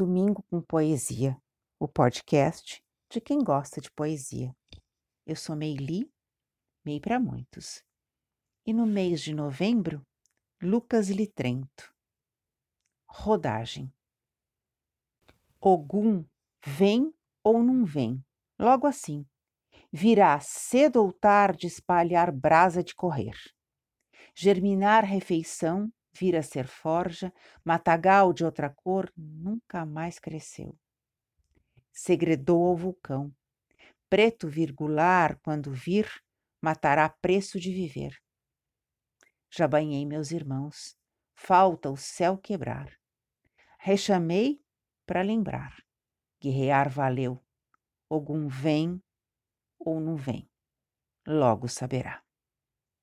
Domingo com Poesia, o podcast de quem gosta de poesia. Eu sou Meili, Mei para muitos. E no mês de novembro, Lucas Litrento. Rodagem. Ogum vem ou não vem, logo assim. Virá cedo ou tarde espalhar brasa de correr. Germinar refeição vir a ser forja, matagal de outra cor, nunca mais cresceu. Segredou ao vulcão. Preto virgular, quando vir, matará preço de viver. Já banhei meus irmãos, falta o céu quebrar. Rechamei para lembrar. Guerrear valeu. Ogum vem ou não vem. Logo saberá.